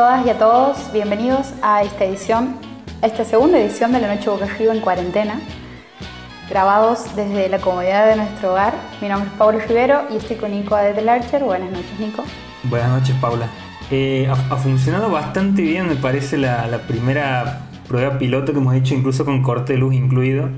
Todas y a todos, bienvenidos a esta edición, a esta segunda edición de La Noche Boca Arriba en cuarentena, grabados desde la comodidad de nuestro hogar. Mi nombre es Pablo Rivero y estoy con Nico Adet Archer. Buenas noches, Nico. Buenas noches, Paula. Eh, ha, funcionado bastante bien, me parece, la, primera prueba piloto que hemos hecho, incluso con corte de luz incluido.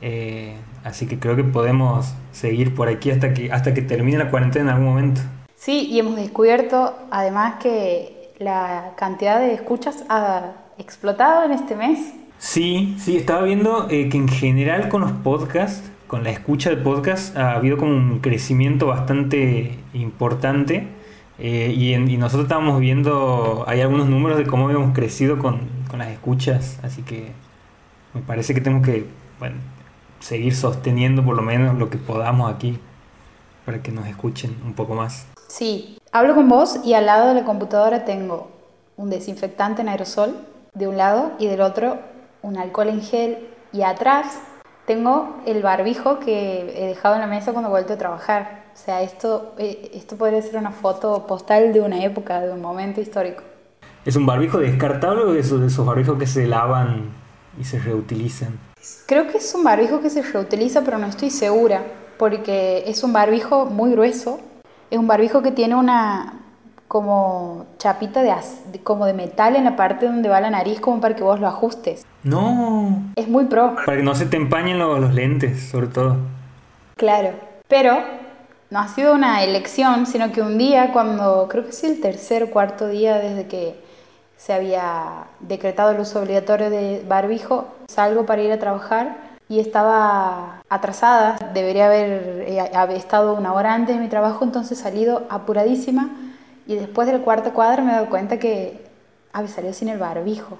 Eh, así que creo que podemos seguir por aquí hasta que, hasta que termine la cuarentena en algún momento. Sí, y hemos descubierto además que la cantidad de escuchas ha explotado en este mes. Sí, sí, estaba viendo eh, que en general con los podcasts, con la escucha de podcasts, ha habido como un crecimiento bastante importante. Eh, y, nosotros estábamos viendo, hay algunos números de cómo habíamos crecido con, con las escuchas, así que me parece que tenemos que bueno, seguir sosteniendo por lo menos lo que podamos aquí para que nos escuchen un poco más. Sí, hablo con vos y al lado de la computadora tengo un desinfectante en aerosol de un lado y del otro un alcohol en gel y atrás tengo el barbijo que he dejado en la mesa cuando he vuelto a trabajar. O sea, esto, eh, esto podría ser una foto postal de una época, de un momento histórico. ¿Es un barbijo descartable o es de esos barbijos que se lavan y se reutilizan? Creo que es un barbijo que se reutiliza, pero no estoy segura, porque es un barbijo muy grueso es un barbijo que tiene una como chapita de, como de metal en la parte donde va la nariz como para que vos lo ajustes. No. Es muy pro. Para que no se te empañen los, lentes, sobre todo. Claro. Pero no ha sido una elección, sino que un día cuando, creo que es el tercer o cuarto día desde que se había decretado el uso obligatorio de barbijo, salgo para ir a trabajar y estaba atrasada, debería haber, eh, estado una hora antes de mi trabajo, entonces salido apuradísima y después del cuarto cuadro me doy cuenta que había salido sin el barbijo.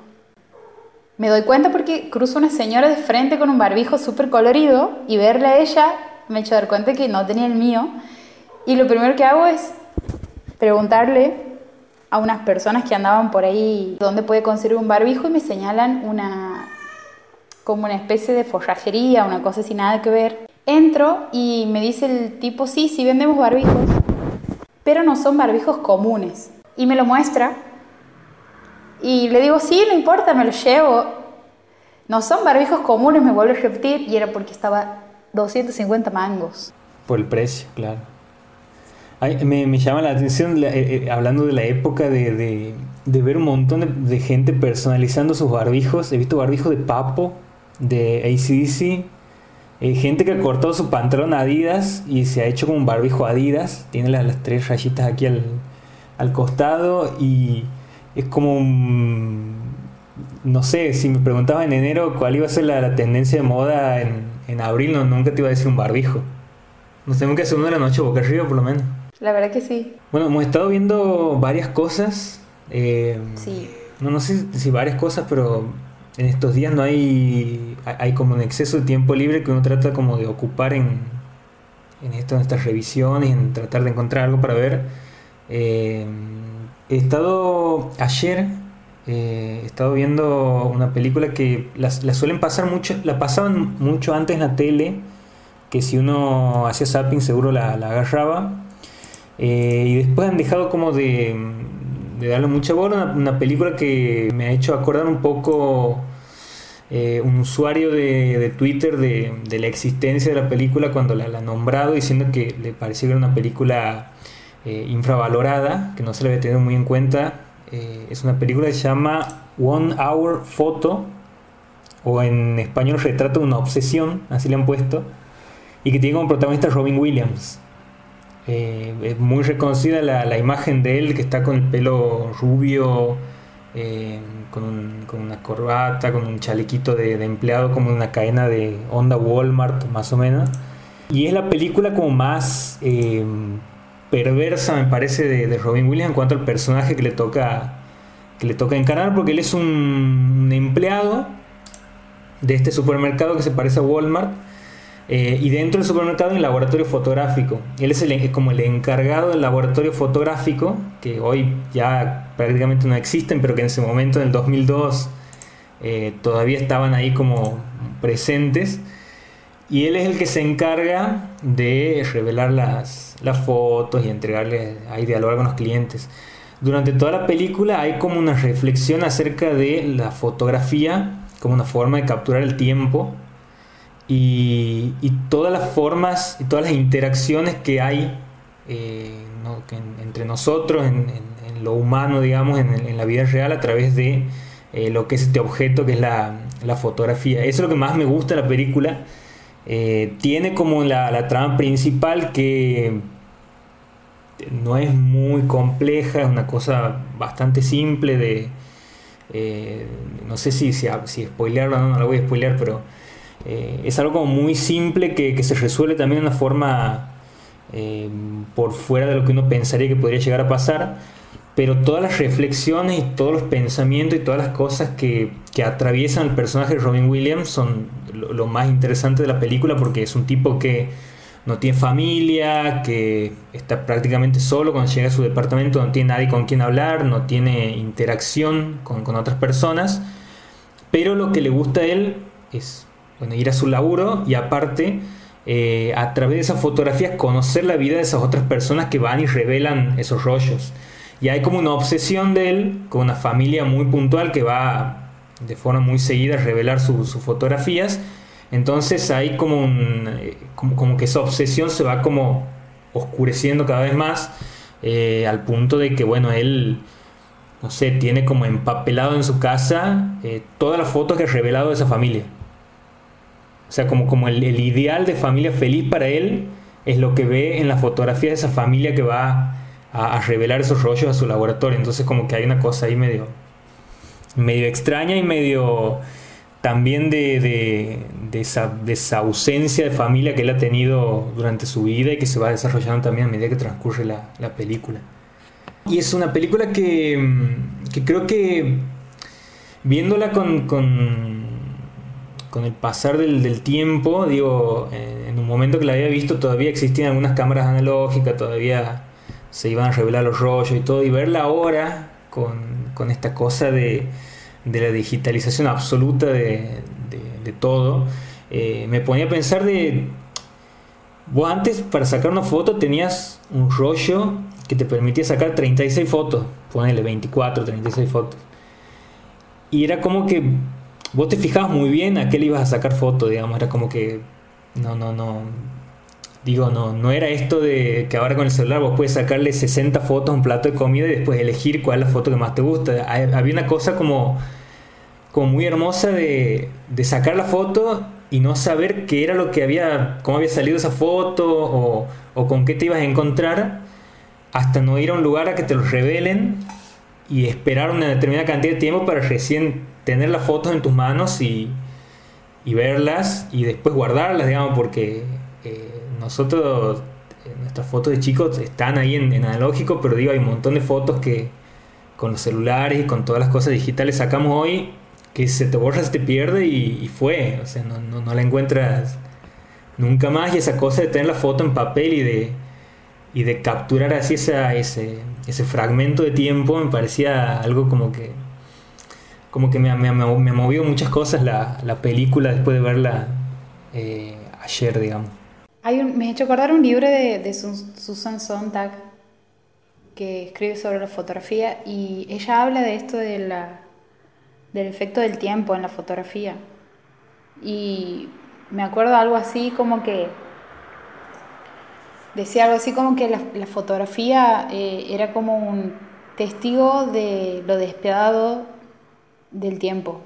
Me doy cuenta porque cruzo una señora de frente con un barbijo súper colorido y verle a ella me he hecho dar cuenta que no tenía el mío. Y lo primero que hago es preguntarle a unas personas que andaban por ahí dónde puede conseguir un barbijo y me señalan una, como una especie de forrajería, una cosa sin nada que ver. Entro y me dice el tipo, sí, sí vendemos barbijos, pero no son barbijos comunes. Y me lo muestra. Y le digo, sí, no importa, me lo llevo. No son barbijos comunes, me vuelve a repetir, y era porque estaba 250 mangos. Por el precio, claro. me, llama la atención, eh, eh, hablando de la época de, ver un montón de, gente personalizando sus barbijos. He visto barbijos de papo, de ACDC. Eh, gente que ha cortado su pantalón Adidas y se ha hecho como un barbijo Adidas. Tiene las, tres rayitas aquí al, costado y es como un, No sé, si me preguntaba en enero cuál iba a ser la, tendencia de moda en, en abril, no, nunca te iba a decir un barbijo. Nos tenemos que hacer uno de la noche boca arriba por lo menos. La verdad que sí. Bueno, hemos estado viendo varias cosas. Eh, sí. No, no sé si varias cosas, pero en estos días no hay, hay como un exceso de tiempo libre que uno trata como de ocupar en, en, esto, en estas revisiones, en tratar de encontrar algo para ver. Eh, he estado ayer, eh, he estado viendo una película que la, suelen pasar mucho, la pasaban mucho antes en la tele, que si uno hacía zapping seguro la, agarraba. Eh, y después han dejado como de, de darle mucha bola. Una, película que me ha hecho acordar un poco eh, un usuario de, Twitter de, la existencia de la película cuando la, ha nombrado diciendo que le parecía que era una película eh, infravalorada, que no se le había tenido muy en cuenta. Eh, es una película que se llama One Hour Photo, o en español Retrato de una Obsesión, así le han puesto, y que tiene como protagonista Robin Williams. Eh, es muy reconocida la, imagen de él que está con el pelo rubio, eh, con, una corbata, con un chalequito de, empleado, como una cadena de onda Walmart, más o menos. Y es la película como más eh, perversa, me parece, de, Robin Williams en cuanto al personaje que le toca que le toca encarnar, porque él es un empleado de este supermercado que se parece a Walmart eh, y dentro del supermercado hay un laboratorio fotográfico. Él es, el, como el encargado del laboratorio fotográfico, que hoy ya prácticamente no existen, pero que en ese momento, en el 2002, eh, todavía estaban ahí como presentes. Y él es el que se encarga de revelar las, las fotos y entregarle, ahí dialogar con los clientes. durante toda la película hay como una reflexión acerca de la fotografía como una forma de capturar el tiempo y, todas las formas y todas las interacciones que hay eh, entre nosotros, en, lo humano, digamos, en, la vida real a través de eh, lo que es este objeto que es la, fotografía. Eso es lo que más me gusta de la película. Eh, tiene como la, trama principal que no es muy compleja, es una cosa bastante simple de... no sé si, si, si spoilearlo o no, no la voy a spoilear, pero eh, es algo como muy simple que, se resuelve también de una forma eh, por fuera de lo que uno pensaría que podría llegar a pasar, pero todas las reflexiones y todos los pensamientos y todas las cosas que, atraviesan el personaje de Robin Williams son lo, más interesante de la película porque es un tipo que no tiene familia, que está prácticamente solo cuando llega a su departamento, no tiene nadie con quien hablar, no tiene interacción con, con otras personas, pero lo que le gusta a él es bueno, ir a su laburo y aparte eh, a través de esas fotografías conocer la vida de esas otras personas que van y revelan esos rollos. Y hay como una obsesión de él con una familia muy puntual que va de forma muy seguida a revelar sus fotografías. Entonces hay como, un, eh, como, que esa obsesión se va como oscureciendo cada vez más eh, al punto de que, bueno, él, no sé, tiene como empapelado en su casa todas las fotos que ha revelado de esa familia. O sea, como, como el, ideal de familia feliz para él es lo que ve en la fotografía de esa familia que va a, revelar esos rollos a su laboratorio. Entonces como que hay una cosa ahí medio, medio extraña y medio también de, esa, ausencia de familia que él ha tenido durante su vida y que se va desarrollando también a medida que transcurre la, película. Y es una película que, que creo que viéndola con el pasar del, tiempo, digo, en un momento que la había visto todavía existían algunas cámaras analógicas, todavía se iban a revelar los rollos y todo, y verla ahora con, esta cosa de, la digitalización absoluta de, todo, eh, me ponía a pensar de, vos antes para sacar una foto tenías un rollo que te permitía sacar 36 fotos, ponele 24, 36 fotos. Y era como que vos te fijabas muy bien a qué le ibas a sacar foto, digamos, era como que no, no, no. Digo, no, no era esto de que ahora con el celular vos puedes sacarle 60 fotos a un plato de comida y después elegir cuál es la foto que más te gusta. Había una cosa como, como muy hermosa de, sacar la foto y no saber qué era lo que había, cómo había salido esa foto o, o con qué te ibas a encontrar hasta no ir a un lugar a que te lo revelen y esperar una determinada cantidad de tiempo para recién tener las fotos en tus manos y, verlas y después guardarlas, digamos, porque eh, nosotros, eh, nuestras fotos de chicos están ahí en, analógico, pero digo, hay un montón de fotos que con los celulares y con todas las cosas digitales sacamos hoy que se te borra, se te pierde y, fue, o sea, no, la encuentras nunca más y esa cosa de tener la foto en papel y de, y de capturar así esa, ese, ese fragmento de tiempo me parecía algo como que como que me, me, me movió muchas cosas la, la, película después de verla eh, ayer, digamos. Hay me he hecho acordar un libro de, de Susan Sontag que escribe sobre la fotografía y ella habla de esto de la, del efecto del tiempo en la fotografía. Y me acuerdo algo así como que decía algo así como que la, la fotografía eh, era como un testigo de lo despiadado del tiempo.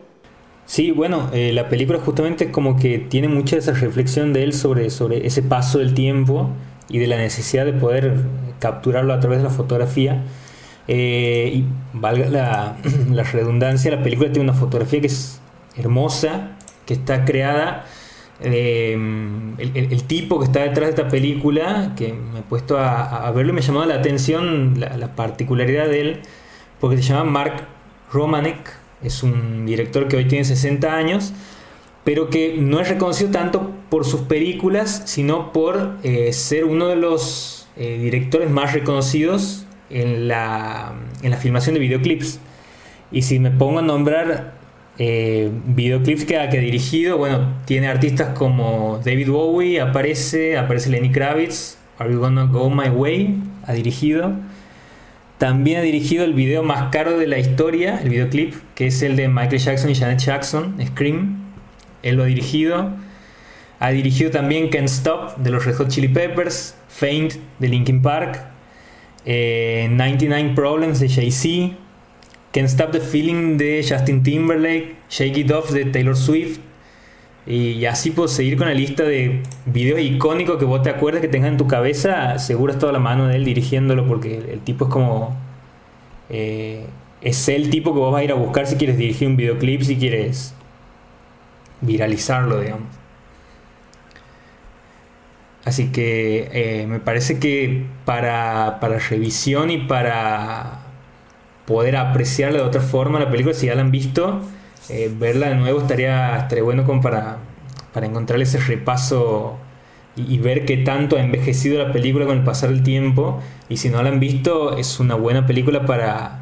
Sí, bueno, eh, la película justamente como que tiene mucha esa reflexión de él sobre, sobre ese paso del tiempo y de la necesidad de poder capturarlo a través de la fotografía. Eh, y valga la, redundancia, la película tiene una fotografía que es hermosa, que está creada. Eh, el, tipo que está detrás de esta película, que me he puesto a, verlo y me llamó la atención la, particularidad de él, porque se llama Mark Romanek, es un director que hoy tiene 60 años, pero que no es reconocido tanto por sus películas, sino por eh, ser uno de los eh, directores más reconocidos en la, en la filmación de videoclips. Y si me pongo a nombrar eh, videoclips que ha, que dirigido, bueno, tiene artistas como David Bowie, aparece, aparece Lenny Kravitz, Are You Gonna Go My Way, ha dirigido. También ha dirigido el video más caro de la historia, el videoclip, que es el de Michael Jackson y Janet Jackson, Scream. Él lo ha dirigido. Ha dirigido también Can't Stop de los Red Hot Chili Peppers, Faint de Linkin Park, 99 eh, Problems de Jay-Z, Can't Stop the Feeling de Justin Timberlake, Shake It Off de Taylor Swift. Y así puedo seguir con la lista de videos icónicos que vos te acuerdas que tengas en tu cabeza. Seguro es toda la mano de él dirigiéndolo porque el, tipo es como... Eh, es el tipo que vos vas a ir a buscar si quieres dirigir un videoclip, si quieres viralizarlo, digamos. Así que eh, me parece que para, para, revisión y para poder apreciarla de otra forma la película, si ya la han visto, eh, verla de nuevo estaría, estaría bueno como para, para encontrar ese repaso y, ver qué tanto ha envejecido la película con el pasar del tiempo. Y si no la han visto, es una buena película para,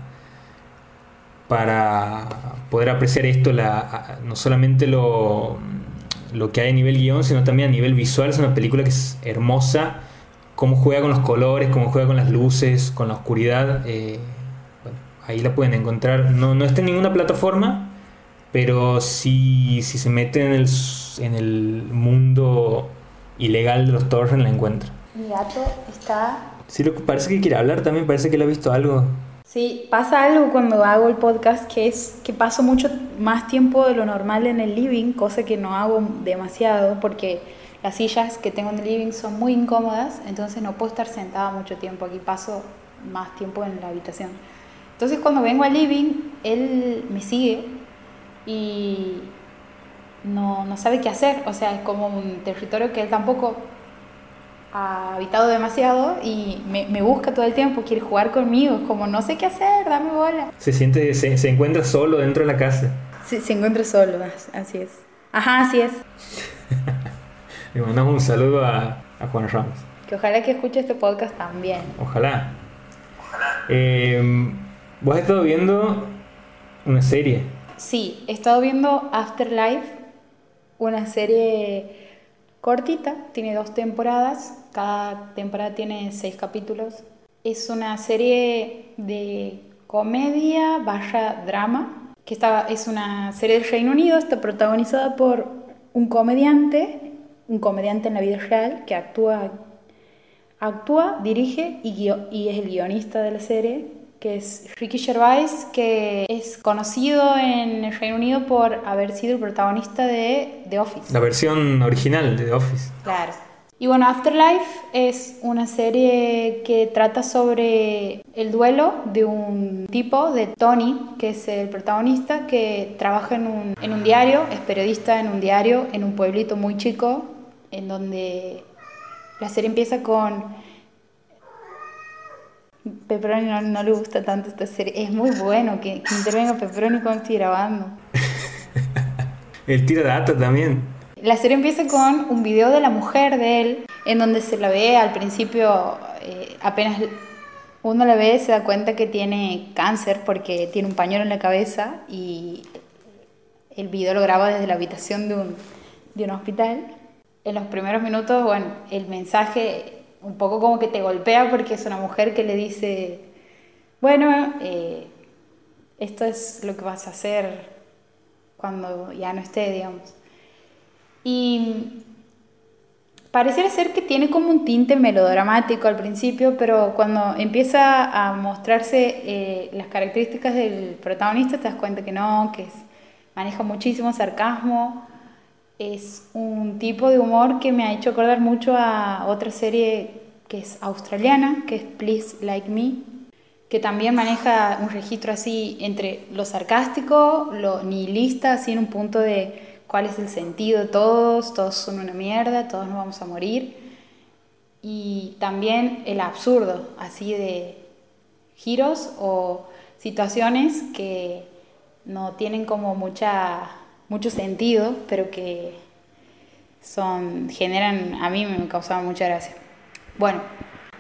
para poder apreciar esto, la, no solamente lo lo que hay a nivel guion, sino también a nivel visual. Es una película que es hermosa, cómo juega con los colores, cómo juega con las luces, con la oscuridad. Eh, ahí la pueden encontrar. No, no está en ninguna plataforma, pero si, si se mete en el, en el mundo ilegal de los torrents la encuentra. Mi gato está... Sí, lo, parece que quiere hablar también, parece que le ha visto algo. Sí, pasa algo cuando hago el podcast que es que paso mucho más tiempo de lo normal en el living, cosa que no hago demasiado porque las sillas que tengo en el living son muy incómodas, entonces no puedo estar sentada mucho tiempo aquí, paso más tiempo en la habitación. Entonces cuando vengo al living, él me sigue y no, no sabe qué hacer, o sea, es como un territorio que él tampoco ha habitado demasiado y me, me, busca todo el tiempo, quiere jugar conmigo, como no sé qué hacer, dame bola. Se siente, se, se encuentra solo dentro de la casa. Sí, se encuentra solo, así es. Ajá, así es. Le mandamos un saludo a, a, Juan Ramos. Que ojalá que escuche este podcast también. Ojalá. Ojalá. Eh, ¿Vos has estado viendo una serie? Sí, he estado viendo Afterlife, una serie cortita, tiene dos temporadas, cada temporada tiene seis capítulos. Es una serie de comedia barra drama, que está, es una serie del Reino Unido, está protagonizada por un comediante, un comediante en la vida real que actúa, actúa dirige y, y es el guionista de la serie, que es Ricky Gervais, que es conocido en el Reino Unido por haber sido el protagonista de The Office. La versión original de The Office. Claro. Y bueno, Afterlife es una serie que trata sobre el duelo de un tipo, de Tony, que es el protagonista, que trabaja en un, en un diario, es periodista en un diario, en un pueblito muy chico, en donde la serie empieza con Pepperoni no, le gusta tanto esta serie. Es muy bueno que, intervenga Pepperoni cuando estoy grabando. El tira data también. La serie empieza con un video de la mujer de él, en donde se la ve al principio, eh, apenas uno la ve, se da cuenta que tiene cáncer porque tiene un pañuelo en la cabeza y el video lo graba desde la habitación de un, de un hospital. En los primeros minutos, bueno, el mensaje un poco como que te golpea porque es una mujer que le dice, bueno, eh, esto es lo que vas a hacer cuando ya no esté, digamos. Y pareciera ser que tiene como un tinte melodramático al principio, pero cuando empieza a mostrarse eh, las características del protagonista te das cuenta que no, que maneja muchísimo sarcasmo, es un tipo de humor que me ha hecho acordar mucho a otra serie que es australiana, que es Please Like Me, que también maneja un registro así entre lo sarcástico, lo nihilista, así en un punto de cuál es el sentido de todos, todos son una mierda, todos nos vamos a morir, y también el absurdo, así de giros o situaciones que no tienen como mucha mucho sentido, pero que son, generan, a mí me causaban mucha gracia. Bueno,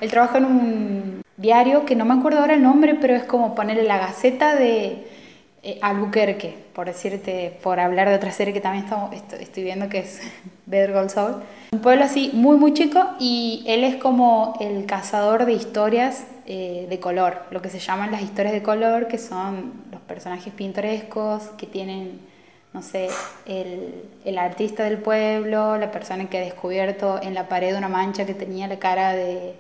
él trabaja en un diario que no me acuerdo ahora el nombre, pero es como ponerle la gaceta de eh, Albuquerque, por decirte, por hablar de otra serie que también estamos, estoy viendo que es Better Call Saul. Un pueblo así muy muy chico y él es como el cazador de historias eh, de color, lo que se llaman las historias de color, que son los personajes pintorescos que tienen, no sé, el, el artista del pueblo, la persona que ha descubierto en la pared una mancha que tenía la cara de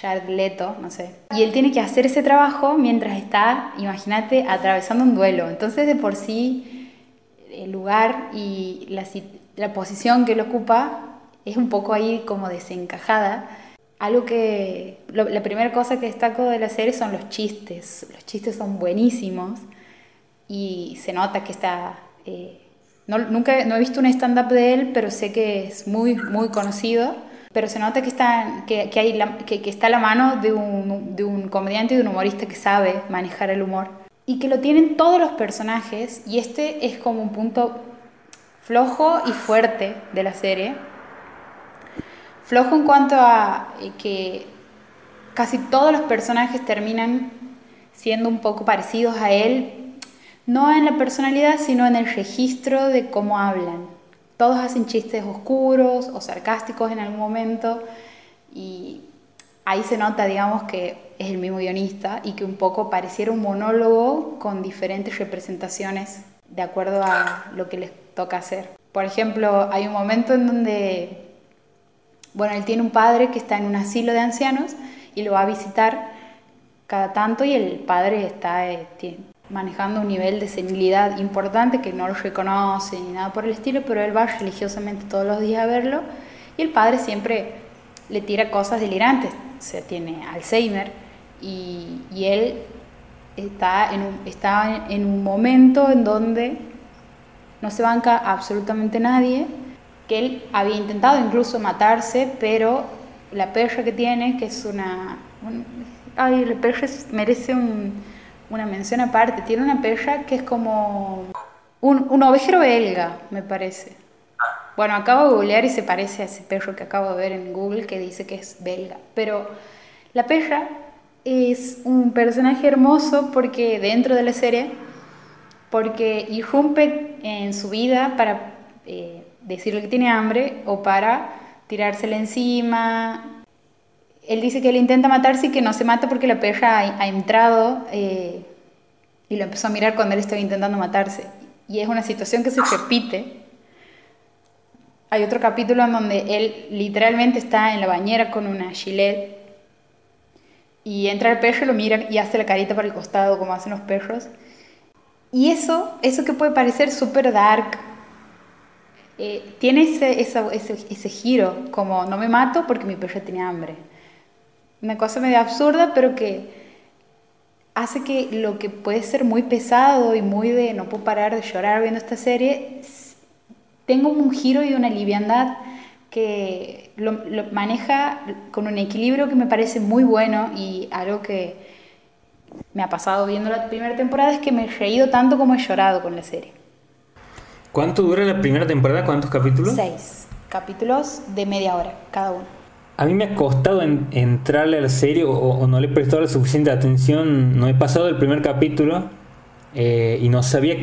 Jared Leto, no sé. Y él tiene que hacer ese trabajo mientras está, imagínate, atravesando un duelo. Entonces, de por sí, el lugar y la, la posición que él ocupa es un poco ahí como desencajada. Algo que, la primera cosa que destaco de la serie son los chistes. Los chistes son buenísimos y se nota que está... Eh, no, nunca no he visto un stand-up de él, pero sé que es muy, muy conocido pero se nota que está, que, hay que, que, está a la mano de un, de un comediante y de un humorista que sabe manejar el humor. Y que lo tienen todos los personajes, y este es como un punto flojo y fuerte de la serie. Flojo en cuanto a eh, que casi todos los personajes terminan siendo un poco parecidos a él, no en la personalidad, sino en el registro de cómo hablan. Todos hacen chistes oscuros o sarcásticos en algún momento y ahí se nota, digamos, que es el mismo guionista y que un poco pareciera un monólogo con diferentes representaciones de acuerdo a lo que les toca hacer. Por ejemplo, hay un momento en donde, bueno, él tiene un padre que está en un asilo de ancianos y lo va a visitar cada tanto y el padre está, eh, manejando un nivel de senilidad importante que no lo reconoce ni nada por el estilo, pero él va religiosamente todos los días a verlo y el padre siempre le tira cosas delirantes, o sea, tiene Alzheimer y, y él está en, un, está en un momento en donde no se banca absolutamente nadie, que él había intentado incluso matarse, pero la perra que tiene, que es una... ay, la perra merece un una mención aparte. Tiene una perra que es como un, un ovejero belga, me parece. Bueno, acabo de googlear y se parece a ese perro que acabo de ver en Google que dice que es belga. Pero la perra es un personaje hermoso porque dentro de la serie, porque irrumpe en su vida para eh, decirle que tiene hambre o para tirársela encima, él dice que él intenta matarse y que no se mata porque la perra ha, entrado eh, y lo empezó a mirar cuando él estaba intentando matarse. Y es una situación que se repite. Hay otro capítulo en donde él literalmente está en la bañera con una gilet y entra el perro, lo mira y hace la carita para el costado como hacen los perros. Y eso, eso que puede parecer súper dark, eh, tiene ese, ese, ese, giro, como no me mato porque mi perro tiene hambre una cosa medio absurda, pero que hace que lo que puede ser muy pesado y muy de no puedo parar de llorar viendo esta serie, tenga un giro y una liviandad que lo, maneja con un equilibrio que me parece muy bueno y algo que me ha pasado viendo la primera temporada es que me he reído tanto como he llorado con la serie. ¿Cuánto dura la primera temporada? ¿Cuántos capítulos? Seis capítulos de media hora cada uno a mí me ha costado entrarle a la serie o, no le he prestado la suficiente atención. No he pasado el primer capítulo eh, y no sabía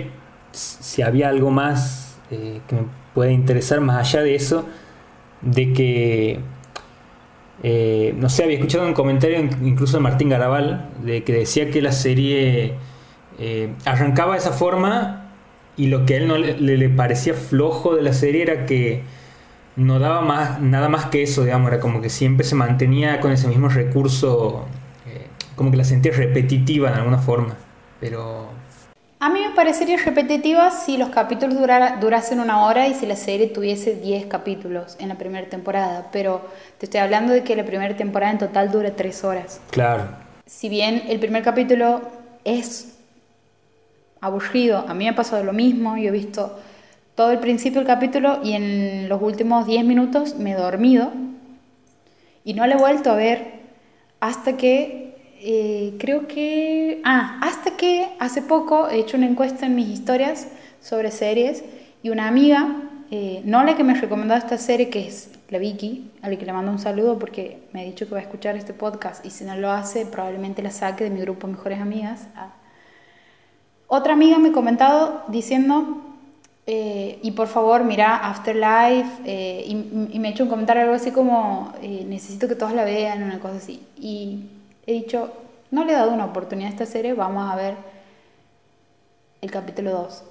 si había algo más eh, que me puede interesar más allá de eso. De que, eh, no sé, había escuchado un comentario incluso de Martín Garabal, de que decía que la serie arrancaba de esa forma y lo que a él no le parecía flojo de la serie era que no daba más, nada más que eso, digamos, era como que siempre se mantenía con ese mismo recurso, eh, como que la sentía repetitiva en alguna forma, pero... A mí me parecería repetitiva si los capítulos durasen una hora y si la serie tuviese 10 capítulos en la primera temporada, pero te estoy hablando de que la primera temporada en total dura 3 horas. Claro. Si bien el primer capítulo es aburrido, a mí me ha pasado lo mismo, yo he visto todo el principio del capítulo y en los últimos 10 minutos me he dormido y no lo he vuelto a ver hasta que eh, creo que... Ah, hasta que hace poco he hecho una encuesta en mis historias sobre series y una amiga, eh, no la que me recomendó esta serie, que es la Vicky, a la que le mando un saludo porque me ha dicho que va a escuchar este podcast y si no lo hace probablemente la saque de mi grupo Mejores Amigas. Ah. Otra amiga me ha comentado diciendo eh, y por favor, mira Afterlife. Eh, y, me ha hecho un comentario algo así como: eh, necesito que todos la vean, una cosa así. Y he dicho, no le he dado una oportunidad a esta serie, vamos a ver el capítulo 2.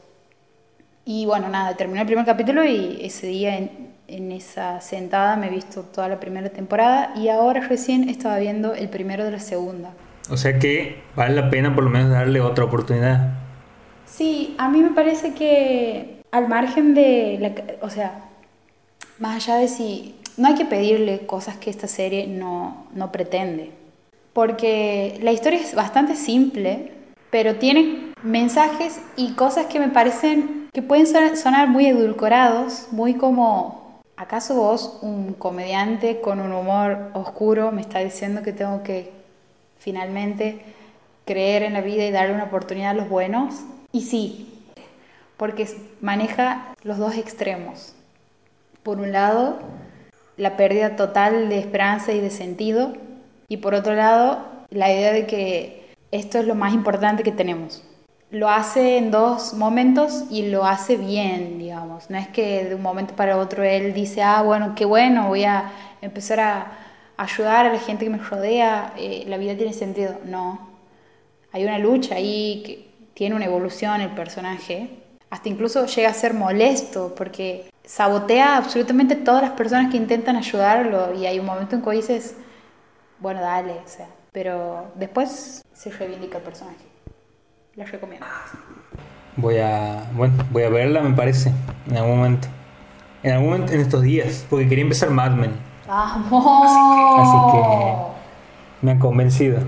Y bueno, nada, terminó el primer capítulo y ese día en, en esa sentada me he visto toda la primera temporada y ahora recién estaba viendo el primero de la segunda. O sea que vale la pena por lo menos darle otra oportunidad. Sí, a mí me parece que al margen de la, o sea, más allá de si no hay que pedirle cosas que esta serie no, no pretende, porque la historia es bastante simple, pero tiene mensajes y cosas que me parecen que pueden sonar muy edulcorados, muy como, ¿acaso vos, un comediante con un humor oscuro, me está diciendo que tengo que finalmente creer en la vida y darle una oportunidad a los buenos? Y sí, porque maneja los dos extremos. Por un lado, la pérdida total de esperanza y de sentido, y por otro lado, la idea de que esto es lo más importante que tenemos. Lo hace en dos momentos y lo hace bien, digamos. No es que de un momento para otro él dice, ah, bueno, qué bueno, voy a empezar a ayudar a la gente que me rodea, eh, la vida tiene sentido. No, hay una lucha ahí que tiene una evolución el personaje, hasta incluso llega a ser molesto porque sabotea absolutamente todas las personas que intentan ayudarlo y hay un momento en que dices, bueno, dale, o sea, pero después se reivindica el personaje. Les recomiendo. Voy a, bueno, voy a verla, me parece, en algún momento. En algún momento en estos días, porque quería empezar Mad Men. ¡Vamos! Así que me han convencido.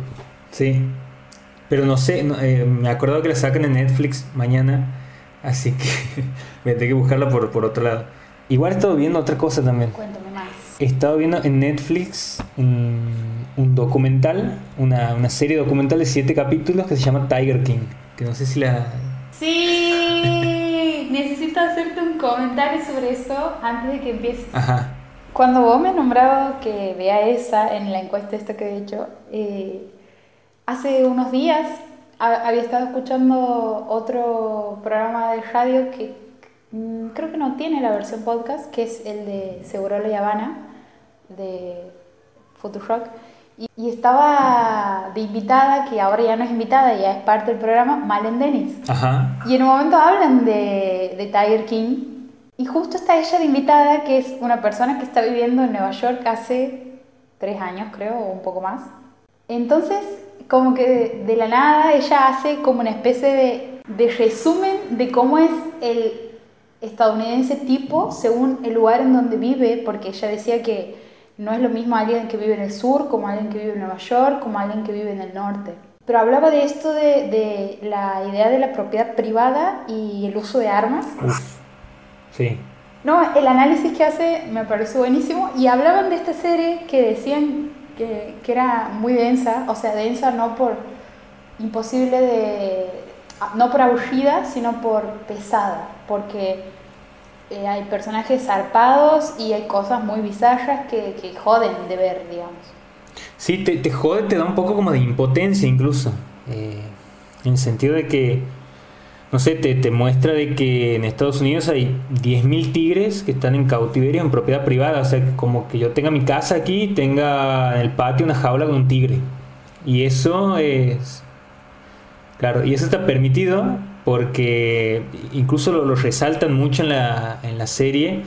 Sí. Pero no sé, eh, me acordado que la sacan en Netflix mañana, así que me tengo que buscarla por, por otro lado. Igual he estado viendo otra cosa también. Cuéntame más. He estado viendo en Netflix un, un documental, una, una, serie documental de siete capítulos que se llama Tiger King, que no sé si la... Sí, necesito hacerte un comentario sobre eso antes de que empieces. Ajá. Cuando vos me nombrado que vea esa en la encuesta esta que he hecho, eh, Hace unos días había estado escuchando otro programa de radio que mm, creo que no tiene la versión podcast, que es el de Seguro La Habana, de Futurock. Y, y estaba de invitada, que ahora ya no es invitada, ya es parte del programa, Malen Dennis. Ajá. Y en un momento hablan de, de Tiger King. Y justo está ella de invitada, que es una persona que está viviendo en Nueva York hace tres años, creo, o un poco más. Entonces, como que de, la nada ella hace como una especie de, de, resumen de cómo es el estadounidense tipo según el lugar en donde vive, porque ella decía que no es lo mismo alguien que vive en el sur como alguien que vive en Nueva York, como alguien que vive en el norte. Pero hablaba de esto de, de la idea de la propiedad privada y el uso de armas. Uf. Sí. No, el análisis que hace me parece buenísimo y hablaban de esta serie que decían que, era muy densa, o sea, densa no por imposible de, no por aburrida, sino por pesada, porque eh, hay personajes zarpados y hay cosas muy bizarras que, joden de ver, digamos. Sí, te, te, jode, te da un poco como de impotencia incluso, eh, en el sentido de que no sé, te, te, muestra de que en Estados Unidos hay 10.000 tigres que están en cautiverio en propiedad privada. O sea, como que yo tenga mi casa aquí, tenga en el patio una jaula con un tigre. Y eso es... Claro, y eso está permitido porque incluso lo, resaltan mucho en la, en la serie.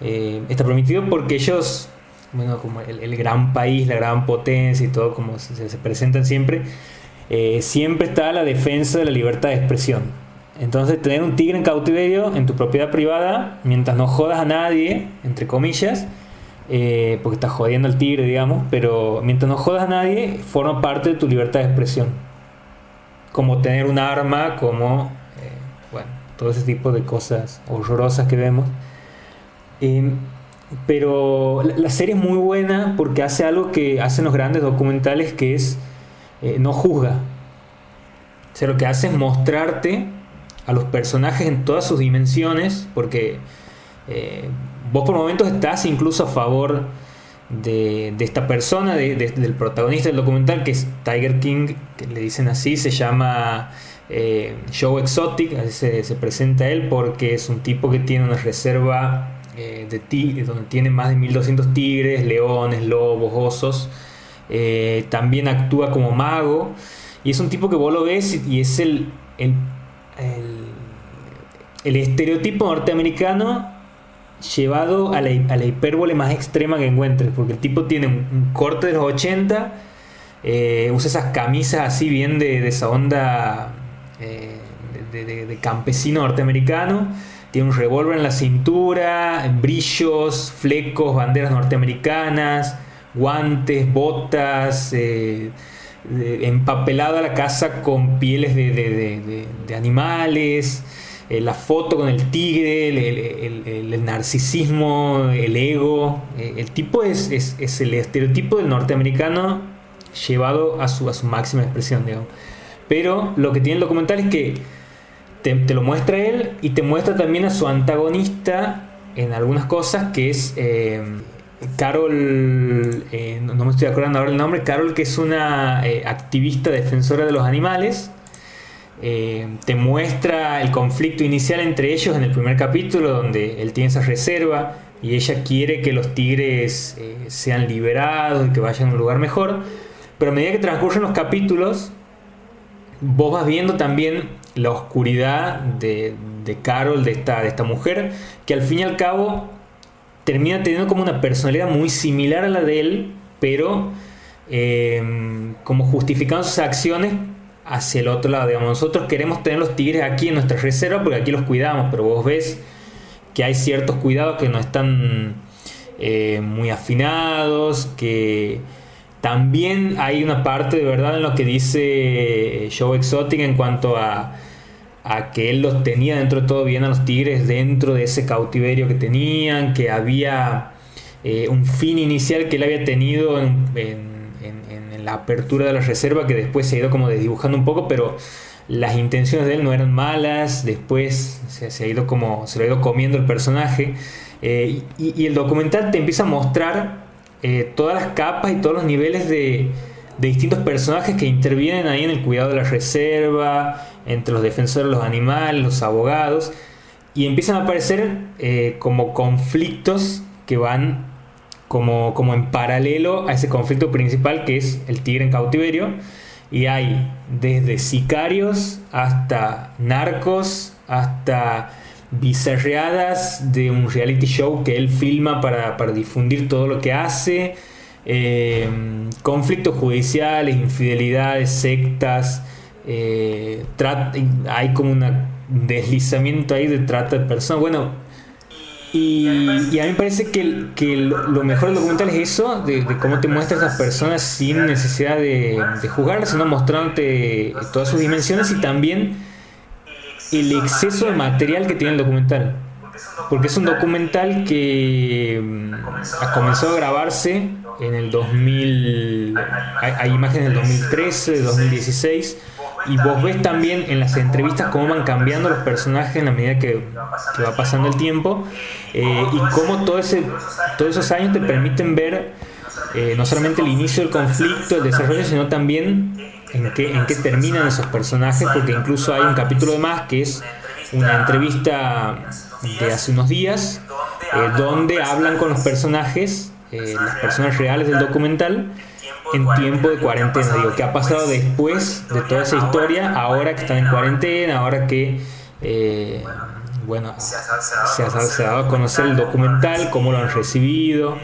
Eh, está permitido porque ellos, bueno, como el, el, gran país, la gran potencia y todo, como se, se presentan siempre, eh, siempre está la defensa de la libertad de expresión. Entonces, tener un tigre en cautiverio en tu propiedad privada, mientras no jodas a nadie, entre comillas, eh, porque estás jodiendo al tigre, digamos, pero mientras no jodas a nadie, forma parte de tu libertad de expresión. Como tener un arma, como, eh, bueno, todo ese tipo de cosas horrorosas que vemos. Eh, pero la, la, serie es muy buena porque hace algo que hacen los grandes documentales, que es eh, no juzga. O sea, lo que hace es mostrarte a los personajes en todas sus dimensiones, porque eh, vos por momentos estás incluso a favor de, esta persona, de, de, del protagonista del documental, que es Tiger King, que le dicen así, se llama eh, Joe Exotic, así se, se, presenta él, porque es un tipo que tiene una reserva eh, de tigres, donde tiene más de 1200 tigres, leones, lobos, osos. eh, también actúa como mago, y es un tipo que vos lo ves y es el, el, estereotipo norteamericano llevado a la, hipérbole más extrema que encuentres, porque el tipo tiene un, corte de los 80, eh, usa esas camisas así bien de, esa onda eh, de, campesino norteamericano, tiene un revólver en la cintura, brillos, flecos, banderas norteamericanas, guantes, botas, eh, empapelada la casa con pieles de, animales, eh, la foto con el tigre, el, narcisismo, el ego. Eh, el tipo es, es, el estereotipo del norteamericano llevado a su, a su máxima expresión. Pero lo que tiene el documental es que te, lo muestra él y te muestra también a su antagonista en algunas cosas, que es eh, Carol, eh, no, me estoy acordando ahora el nombre, Carol que es una eh, activista defensora de los animales. te muestra el conflicto inicial entre ellos en el primer capítulo, donde él tiene esa reserva y ella quiere que los tigres sean liberados y que vayan a un lugar mejor. Pero a medida que transcurren los capítulos, vos vas viendo también la oscuridad de, Carol, de esta, de esta mujer, que al fin y al cabo termina teniendo como una personalidad muy similar a la de él, pero em, como justificando sus acciones hacia el otro lado. Digamos, nosotros queremos tener los tigres aquí en nuestra reserva porque aquí los cuidamos, pero vos ves que hay ciertos cuidados que no están eh, muy afinados, que también hay una parte de verdad en lo que dice Joe Exotic en cuanto a, que él los tenía dentro de todo bien a los tigres dentro de ese cautiverio que tenían, que había eh, un fin inicial que él había tenido en, la apertura de la reserva que después se ha ido como desdibujando un poco, pero las intenciones de él no eran malas, después se, ha ido como se lo ha ido comiendo el personaje eh, y el documental te empieza a mostrar eh, todas las capas y todos los niveles de, distintos personajes que intervienen ahí en el cuidado de la reserva, entre los defensores de los animales, los abogados, y empiezan a aparecer eh, como conflictos que van como, como en paralelo a ese conflicto principal que es el tigre en cautiverio. Y hay desde sicarios hasta narcos, hasta bizarreadas de un reality show que él filma para, difundir todo lo que hace, eh, conflictos judiciales, infidelidades, sectas, eh, hay como un deslizamiento ahí de trata de personas. Bueno, y, a mí me parece que, lo mejor del documental es eso, de, cómo te muestra a estas personas sin necesidad de, de juzgarlas, sino mostrándote todas sus dimensiones y también el exceso de material que tiene el documental. Porque es un documental que mm, ha comenzado a grabarse en el 2000, hay, imágenes del 2013, 2016, y vos ves también en las entrevistas cómo van cambiando los personajes en la medida que, va pasando el tiempo, eh, y cómo todo ese, todos esos años te permiten ver eh, no solamente el inicio del conflicto, el desarrollo, sino también en qué, en qué terminan esos personajes, porque incluso hay un capítulo de más que es una entrevista de hace unos días, eh, donde hablan con los personajes, las personas reales del documental, en tiempo de cuarentena. Digo, ¿qué ha pasado después de toda esa historia? Ahora que están en cuarentena, ahora que eh, bueno, se ha, dado a conocer el documental, cómo lo han recibido,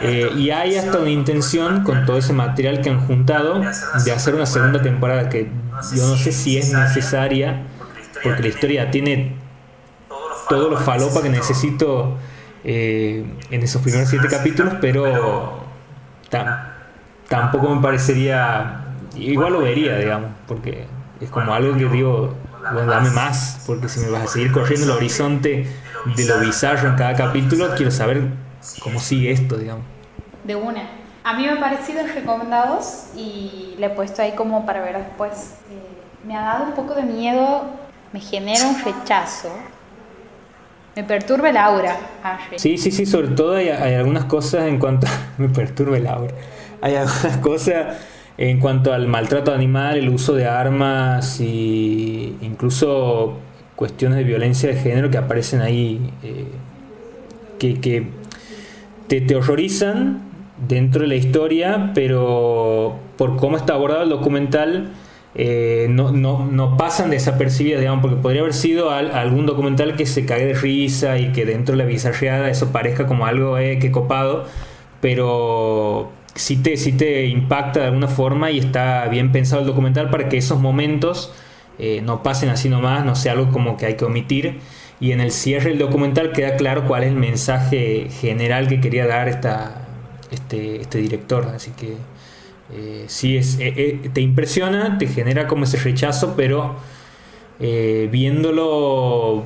eh, y hay hasta una intención con todo ese material que han juntado de hacer una segunda temporada que yo no sé si es necesaria, porque la historia tiene todo lo falopa que necesito eh, en esos primeros siete capítulos, pero tampoco me parecería, igual lo vería, digamos, porque es como algo que digo, bueno, dame más, porque si me vas a seguir corriendo el horizonte de lo bizarro en cada capítulo, quiero saber cómo sigue esto, digamos. De una. A mí me ha parecido recomendados y le he puesto ahí como para ver después. Eh, me ha dado un poco de miedo, me genera un rechazo. Me perturba el aura, Sí, sí, sí, sobre todo hay, hay algunas cosas en cuanto... me perturba el aura. Hay algunas cosas en cuanto al maltrato animal, el uso de armas e incluso cuestiones de violencia de género que aparecen ahí, eh, que, te, te, horrorizan dentro de la historia, pero por cómo está abordado el documental, eh, no, no, no, pasan desapercibidas, digamos, porque podría haber sido algún documental que se cae de risa y que dentro de la bizarreada eso parezca como algo eh, que copado, pero sí te, sí te impacta de alguna forma y está bien pensado el documental para que esos momentos eh, no pasen así nomás, no sea algo como que hay que omitir. Y en el cierre del documental queda claro cuál es el mensaje general que quería dar esta, este, este director. Así que eh, sí, es, eh, eh, te impresiona, te genera como ese rechazo, pero viéndolo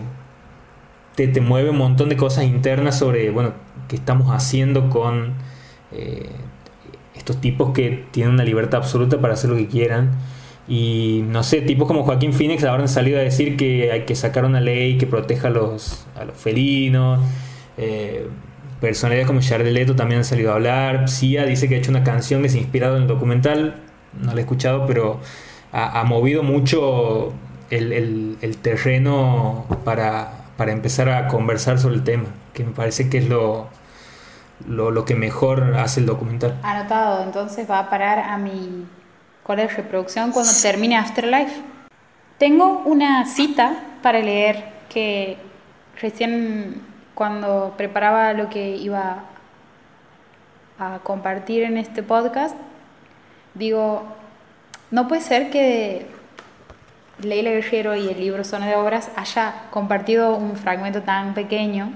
te, te, mueve un montón de cosas internas sobre, bueno, qué estamos haciendo con estos tipos que tienen una libertad absoluta para hacer lo que quieran. Y no sé, tipos como Joaquín Phoenix ahora han salido a decir que hay que sacar una ley que proteja a los, felinos. Personalidades como Jared Leto también han salido a hablar. Sia dice que ha hecho una canción que se ha inspirado en el documental. No la he escuchado, pero ha, movido mucho el, terreno para, empezar a conversar sobre el tema, que me parece que es lo, lo, que mejor hace el documental. Anotado, entonces va a parar a mi cola de reproducción cuando termine Afterlife. Tengo una cita para leer que recién cuando preparaba lo que iba a compartir en este podcast, digo, no puede ser que Leila Guerrero y el libro Zona de Obras haya compartido un fragmento tan pequeño.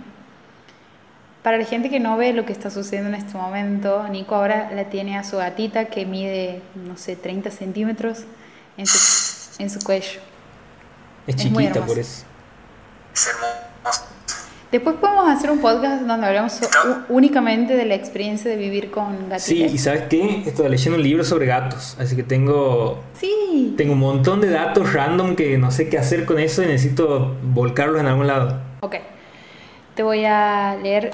Para la gente que no ve lo que está sucediendo en este momento, Nico ahora la tiene a su gatita que mide, no sé, 30 centímetros en su, en su cuello. Es, chiquita por eso. Es Después podemos hacer un podcast donde hablamos únicamente de la experiencia de vivir con gatitos. Sí, y ¿sabes qué? Estoy leyendo un libro sobre gatos, así que tengo... Sí. Tengo un montón de datos random que no sé qué hacer con eso y necesito volcarlos en algún lado. Ok. Te voy a leer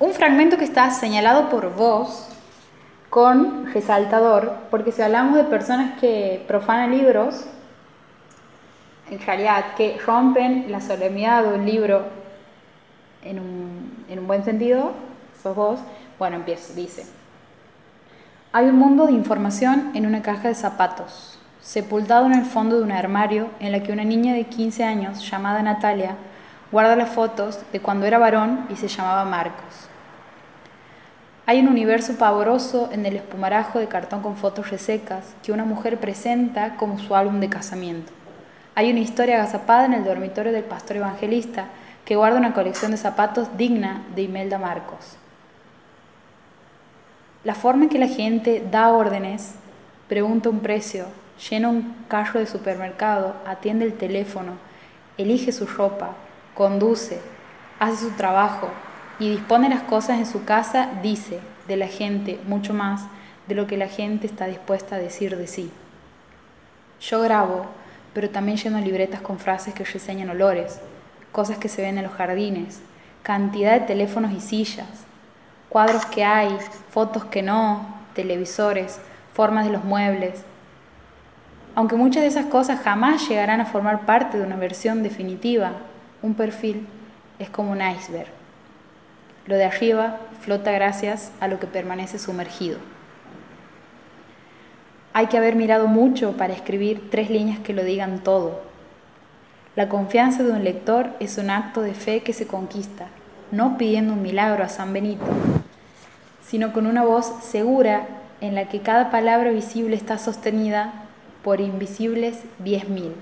un fragmento que está señalado por vos con resaltador, porque si hablamos de personas que profanan libros, en realidad que rompen la solemnidad de un libro en un, en un buen sentido, sos vos, bueno, empiezo, dice. Hay un mundo de información en una caja de zapatos, sepultado en el fondo de un armario en la que una niña de 15 años llamada Natalia guarda las fotos de cuando era varón y se llamaba Marcos. Hay un universo pavoroso en el espumarajo de cartón con fotos resecas que una mujer presenta como su álbum de casamiento. Hay una historia agazapada en el dormitorio del pastor evangelista que guarda una colección de zapatos digna de Imelda Marcos. La forma en que la gente da órdenes, pregunta un precio, llena un carro de supermercado, atiende el teléfono, elige su ropa, conduce, hace su trabajo y dispone las cosas en su casa, dice de la gente mucho más de lo que la gente está dispuesta a decir de sí. Yo grabo, pero también lleno libretas con frases que reseñan olores, cosas que se ven en los jardines, cantidad de teléfonos y sillas, cuadros que hay, fotos que no, televisores, formas de los muebles. Aunque muchas de esas cosas jamás llegarán a formar parte de una versión definitiva, un perfil es como un iceberg. Lo de arriba flota gracias a lo que permanece sumergido. Hay que haber mirado mucho para escribir tres líneas que lo digan todo, la confianza de un lector es un acto de fe que se conquista, no pidiendo un milagro a San Benito, sino con una voz segura en la que cada palabra visible está sostenida por invisibles diez mil.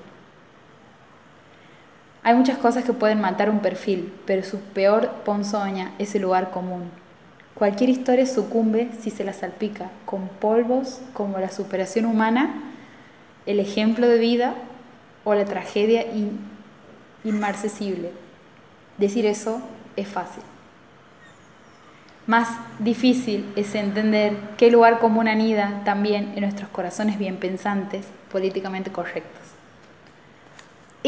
Hay muchas cosas que pueden matar un perfil, pero su peor ponzoña es el lugar común. Cualquier historia sucumbe si se la salpica con polvos como la superación humana, el ejemplo de vida o la tragedia inmarcesible. Decir eso es fácil. Más difícil es entender qué lugar común anida también en nuestros corazones bien pensantes, políticamente correctos.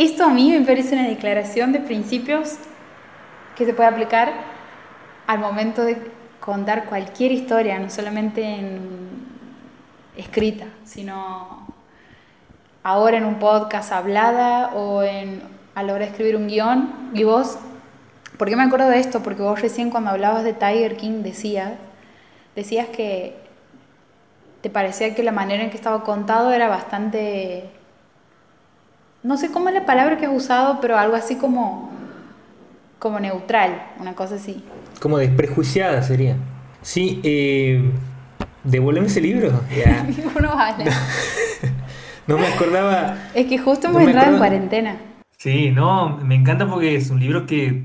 Esto a mí me parece una declaración de principios que se puede aplicar al momento de contar cualquier historia, no solamente en escrita, sino ahora en un podcast hablada o en, a la hora de escribir un guion. Y vos, ¿por qué me acuerdo de esto? Porque vos recién cuando hablabas de Tiger King decías decías que te parecía que la manera en que estaba contado era bastante... No sé cómo es la palabra que has usado, pero algo así como, como neutral, una cosa así. Como desprejuiciada sería. Sí, eh, devuélveme ese libro. no vale. No, me acordaba. Es que justo hemos entrado en cuarentena. Sí, no, me encanta porque es un libro que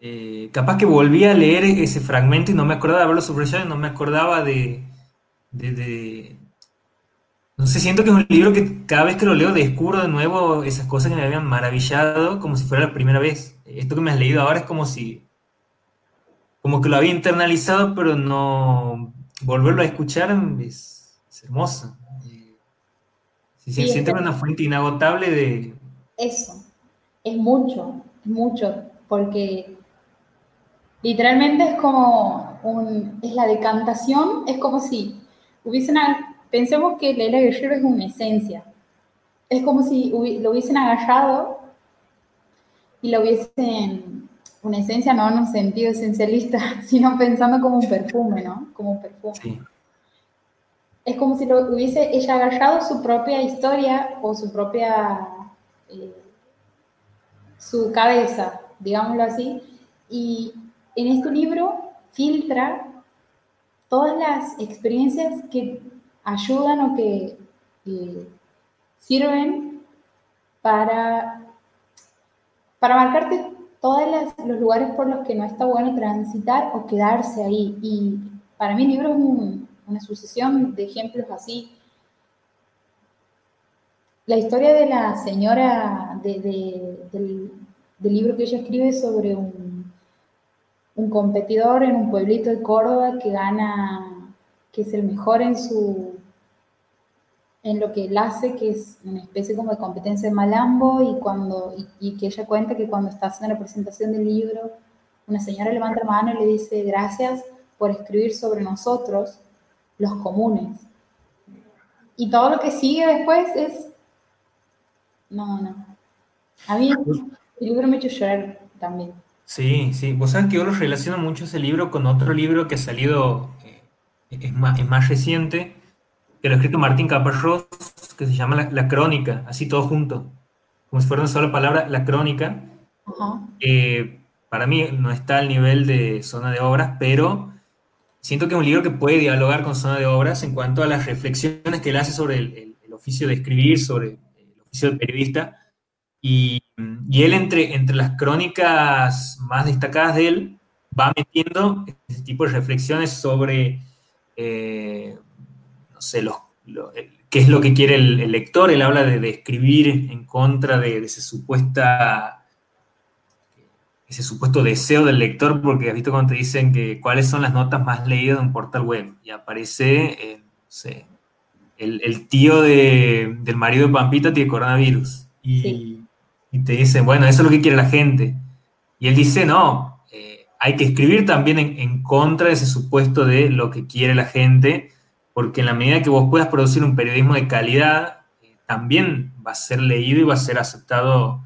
eh, capaz que volví a leer ese fragmento y no me acordaba de haberlo subrayado y no me acordaba de, No sé, siento que es un libro que cada vez que lo leo descubro de nuevo esas cosas que me habían maravillado como si fuera la primera vez. Esto que me has leído ahora es como si... Como que lo había internalizado, pero no... Volverlo a escuchar es, hermoso. Se siente una fuente inagotable de... Eso, es mucho, es mucho, porque Literalmente es como un, es la decantación, es como si hubiesen, pensemos que Leila Guerrero es una esencia, es como si lo hubiesen agarrado y lo hubiesen, una esencia no en un sentido esencialista, sino pensando como un perfume, ¿no? Como un perfume. Es como si lo hubiese ella agarrado su propia historia o su propia, eh, su cabeza, digámoslo así, y en este libro filtra todas las experiencias que ayudan o que sirven para, para marcarte todos los lugares por los que no está bueno transitar o quedarse ahí. Y para mí el libro es una sucesión de ejemplos así. La historia de la señora del libro que ella escribe sobre un un competidor en un pueblito de Córdoba que gana, que es el mejor en su en lo que él hace, que es una especie como de competencia de malambo, y, cuando, y, que ella cuenta que cuando está haciendo la presentación del libro, una señora levanta la mano y le dice, gracias por escribir sobre nosotros, los comunes. Y todo lo que sigue después es, no, no. A mí el libro me ha hecho llorar también. Sí, sí. Vos sabés que yo lo relaciono mucho ese libro con otro libro que ha salido, eh, es, más, es más reciente, que lo ha escrito Martín Caparrós, que se llama La, Crónica, así todo junto, como si fuera una sola palabra, La Crónica. para mí no está al nivel de Zona de Obras, pero siento que es un libro que puede dialogar con Zona de Obras en cuanto a las reflexiones que él hace sobre el, el oficio de escribir, sobre el oficio de periodista. Y y él entre, entre las crónicas más destacadas de él va metiendo ese tipo de reflexiones sobre, eh, no sé, qué es lo que quiere el, lector. Él habla de, escribir en contra de, ese supuesta ese supuesto deseo del lector, porque has visto cuando te dicen que cuáles son las notas más leídas de un portal web, y aparece, eh, no sé, el, tío del marido de Pampita tiene coronavirus. Y, y te dicen, bueno, eso es lo que quiere la gente. Y él dice, no, eh, hay que escribir también en, contra de ese supuesto de lo que quiere la gente, porque en la medida que vos puedas producir un periodismo de calidad, eh, también va a ser leído y va a ser aceptado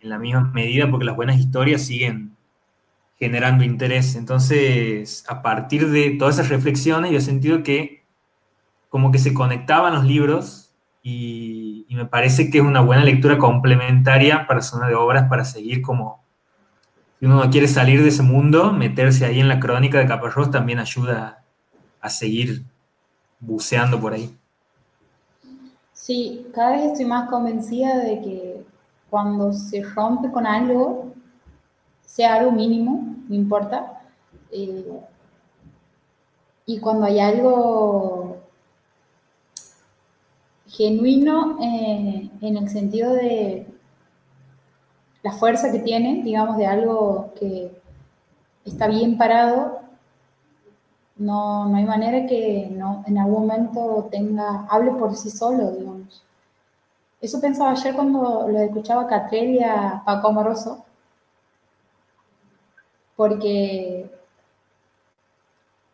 en la misma medida, porque las buenas historias siguen generando interés. Entonces, a partir de todas esas reflexiones, yo he sentido que como que se conectaban los libros y, me parece que es una buena lectura complementaria para zona de obras para seguir como, si uno no quiere salir de ese mundo, meterse ahí en la crónica de Caparrós también ayuda a seguir buceando por ahí. Sí, cada vez estoy más convencida de que cuando se rompe con algo, sea algo mínimo, no importa, eh, y cuando hay algo genuino eh, en el sentido de la fuerza que tiene, digamos, de algo que está bien parado, no, no hay manera que no, en algún momento tenga, hable por sí solo, digamos. Eso pensaba ayer cuando lo escuchaba a y a Paco Amoroso, porque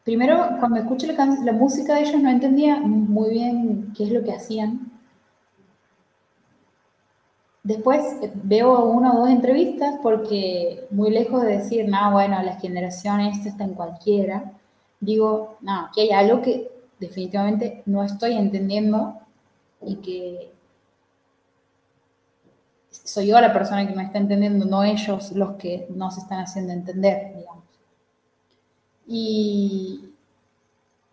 Primero, cuando escuché la, música de ellos no entendía muy bien qué es lo que hacían. Después eh, veo una o dos entrevistas porque muy lejos de decir, no, bueno, la generación esta está en cualquiera, digo, no, aquí hay algo que definitivamente no estoy entendiendo y que soy yo la persona que me está entendiendo, no ellos los que nos están haciendo entender, digamos. Y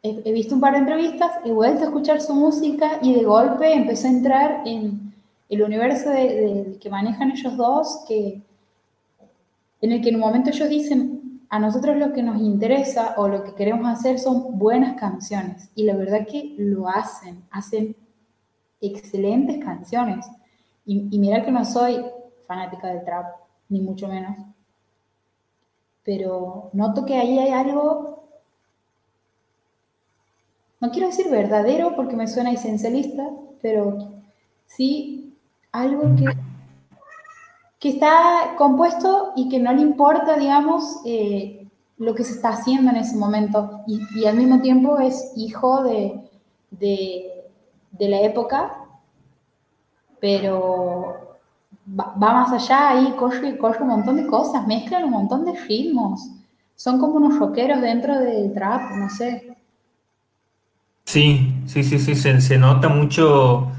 he, visto un par de entrevistas, he vuelto a escuchar su música y de golpe empecé a entrar en el universo de, que manejan ellos dos, que, en el que en un momento ellos dicen, a nosotros lo que nos interesa o lo que queremos hacer son buenas canciones. Y la verdad que lo hacen, hacen excelentes canciones. Y, mira que no soy fanática del trap, ni mucho menos. Pero noto que ahí hay algo, no quiero decir verdadero porque me suena esencialista, pero sí algo que, que está compuesto y que no le importa, digamos, eh, lo que se está haciendo en ese momento. Y, al mismo tiempo es hijo de, de, la época pero va, más allá ahí, corre, corre un montón de cosas, mezclan un montón de ritmos. Son como unos rockeros dentro del trap, no sé. Sí, sí, sí, sí, se, nota mucho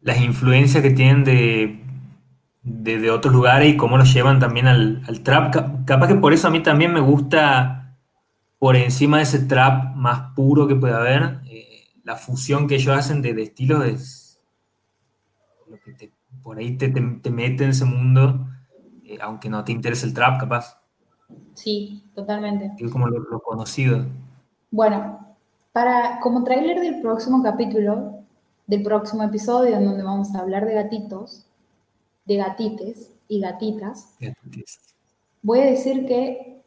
las influencias que tienen de, de, otros lugares y cómo los llevan también al, trap. Capaz que por eso a mí también me gusta, por encima de ese trap más puro que puede haber, eh, la fusión que ellos hacen de, de estilos es por ahí te, mete en ese mundo, eh, aunque no te interese el trap, capaz. Sí, totalmente. Es como lo, conocido. Bueno, para, como trailer del próximo capítulo, del próximo episodio, en donde vamos a hablar de gatitos, de gatites y gatitas, voy a decir que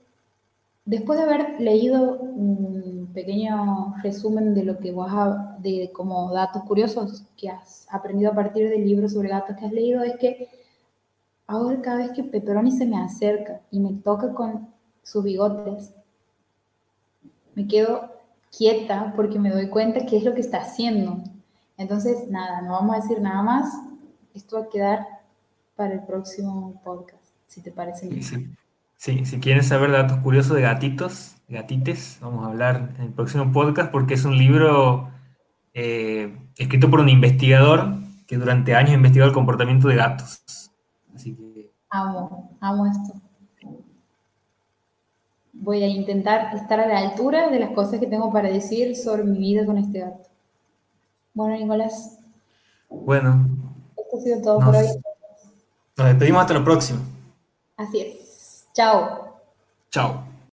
después de haber leído un pequeño resumen de lo que vos de como datos curiosos que has aprendido a partir del libro sobre gatos que has leído, es que ahora cada vez que Pepperoni se me acerca y me toca con sus bigotes, me quedo quieta porque me doy cuenta qué es lo que está haciendo. Entonces, nada, no vamos a decir nada más. Esto va a quedar para el próximo podcast, si te parece bien. Sí, si quieren saber datos curiosos de gatitos, gatites, vamos a hablar en el próximo podcast porque es un libro eh, escrito por un investigador que durante años ha investigado el comportamiento de gatos. Así que... Amo, amo esto. Voy a intentar estar a la altura de las cosas que tengo para decir sobre mi vida con este gato. Bueno, Nicolás. Bueno. Esto ha sido todo por hoy. Nos despedimos hasta la próxima. Así es. Chao. Chao.